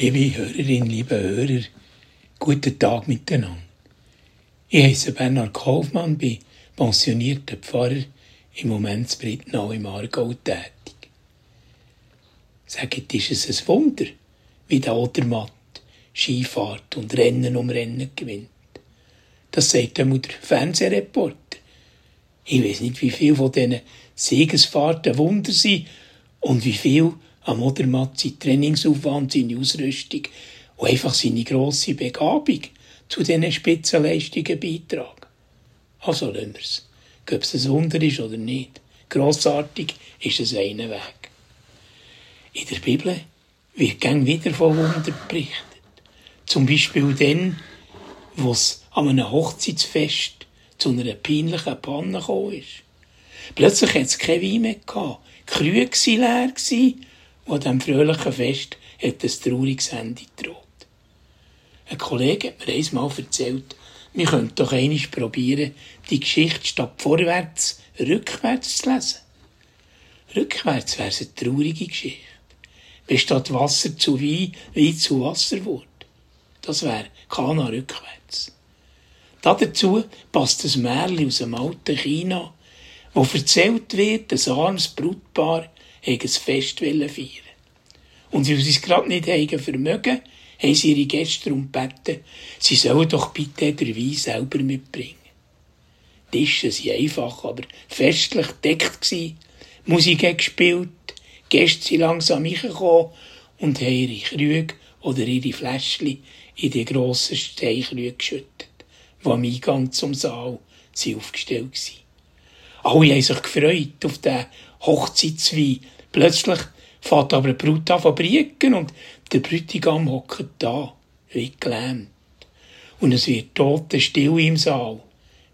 Liebe Hörerinnen, liebe Hörer, guten Tag miteinander. Ich heiße Bernhard Kaufmann, bin pensionierter Pfarrer, im Moment in Brittnau im Aargau tätig. Sagt, ist es ein Wunder, wie der Odermatt Skifahrt und Rennen um Rennen gewinnt. Das sagt einmal der Fernsehreporter. Ich weiß nicht, wie viel von diesen Siegesfahrten Wunder sind und wie viel am Odermatt sein Trainingsaufwand, seine Ausrüstung und einfach seine grosse Begabung zu diesen Spitzenleistungen beitragen. Also lassen wir es. Ob es ein Wunder ist oder nicht. Grossartig ist es einen Weg. In der Bibel wird gern wieder von Wunder berichtet. Zum Beispiel dann, wo es an einem Hochzeitsfest zu einer peinlichen Panne gekommen ist. Plötzlich hat es kein Wein mehr gehabt. Die Krüge waren leer und an diesem fröhlichen Fest hat ein trauriges Ende gedroht. Ein Kollege hat mir einmal erzählt, wir könnten doch einmal probieren, die Geschichte statt vorwärts rückwärts zu lesen. Rückwärts wäre es eine traurige Geschichte. Wenn statt Wasser zu Wein, Wein zu Wasser wurde. Das wäre Kana rückwärts. Dazu passt ein Märchen aus dem alten China, wo erzählt wird, ein armes Brutpaar ein Fest feiern Und weil sie es gerade nicht haben vermögen, haben sie ihre Gäste darum gebeten, sie sollen doch bitte den Wein selber mitbringen. Die Tische waren einfach, aber festlich gedeckt. Gewesen. Musik hat gespielt, Gäste sind langsam reingekommen und haben ihre Krüge oder ihre Fläschchen in die grossen Steinkrüge geschüttet, die am Eingang zum Saal sind aufgestellt waren. Alle haben sich gefreut auf den Hochzeitswein. Plötzlich fährt aber die Brut an fabriken und der Bräutigam hockt da, wie gelähmt. Und es wird tote still im Saal.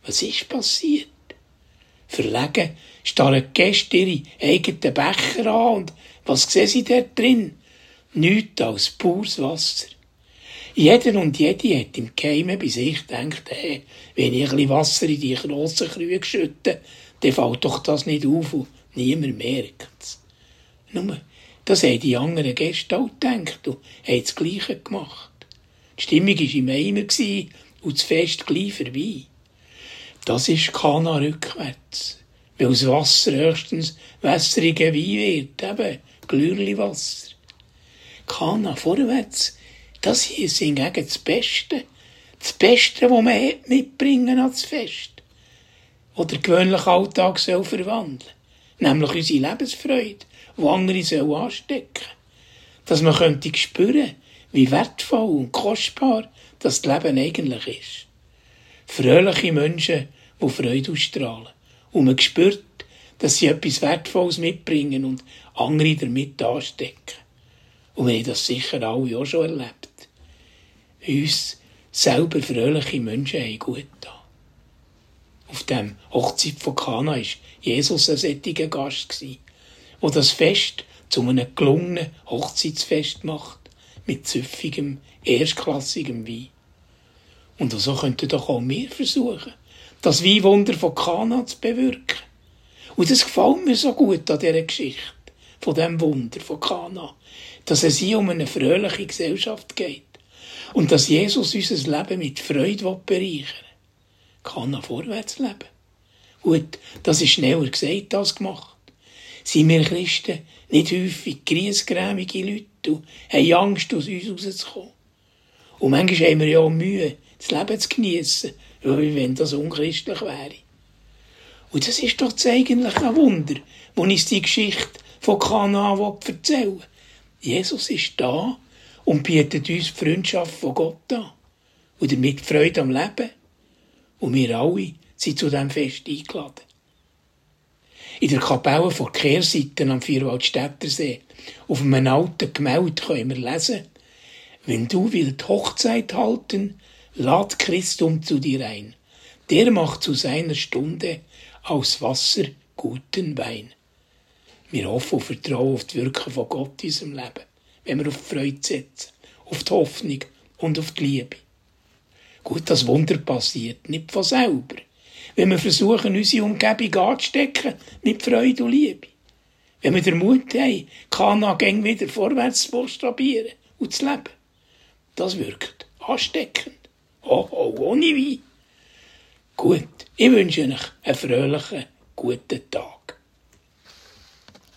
Was ist passiert? Verlegen starren die Gäste ihre eigenen Becher an und was sehen sie dort drin? Nichts als pures Wasser. Jeder und jede hat im Geheimen bei sich gedacht, hey, wenn ich ein bisschen Wasser in die grossen Krüge schütte, dann fällt doch das nicht auf und niemand merkt es. Nur, das haben die anderen Gäste auch gedacht und haben das Gleiche gemacht. Die Stimmung war im Eimer und das Fest gleich vorbei. Das ist Kana rückwärts. Weil das Wasser höchstens wässrige Wein wird, eben Glürli-Wasser. Kana vorwärts, das hier ist hingegen das Beste. Das Beste, was man mitbringen als Fest. Oder gewöhnlichen Alltag soll verwandeln. Nämlich unsere Lebensfreude die andere anstecken Dass man könnte spüren, wie wertvoll und kostbar das Leben eigentlich ist. Fröhliche Menschen, die Freude ausstrahlen. Und man spürt, dass sie etwas Wertvolles mitbringen und andere damit anstecken. Und wir haben das sicher alle auch schon erlebt. Uns selber fröhliche Menschen haben gut da. Auf dem Hochzeit von Kana war Jesus ein solcher Gast wo das Fest zu einem gelungenen Hochzeitsfest macht, mit süffigem, erstklassigem Wein. Und so könnten doch auch wir versuchen, das Weinwunder von Kana zu bewirken. Und das gefällt mir so gut an dieser Geschichte, von dem Wunder von Kana, dass es hier um eine fröhliche Gesellschaft geht und dass Jesus unser Leben mit Freude bereichern. Kana vorwärts leben. Gut, das ist schneller gesagt als gemacht sind wir Christen nicht häufig griesgrämige Leute und haben Angst, aus uns rauszukommen. Und manchmal haben wir ja auch Mühe, das Leben zu geniessen, wie wenn das unchristlich wäre. Und das ist doch das eigentliche Wunder, wo uns die Geschichte von Kanaan erzählen Jesus ist da und bietet uns die Freundschaft von Gott an. Und damit Freude am Leben. Und wir alle sind zu diesem Fest eingeladen. In der Kapelle vor Kehrseite am Vierwaldstättersee, auf einem alten Gemälde können wir lesen, wenn du willst Hochzeit halten, lad Christum zu dir ein. Der macht zu seiner Stunde aus Wasser guten Wein. Wir hoffen und vertrauen auf die Wirkung von Gott in unserem Leben, wenn wir auf die Freude setzen, auf die Hoffnung und auf die Liebe. Gut, das Wunder passiert nicht von selber wenn wir versuchen, unsere Umgebung anzustecken mit Freude und Liebe. Wenn wir den Mut haben, Kana gäng wieder vorwärts zu buchstabieren und zu leben. Das wirkt ansteckend. Oh, oh, ohne Wein. Gut, ich wünsche euch einen fröhlichen, guten Tag.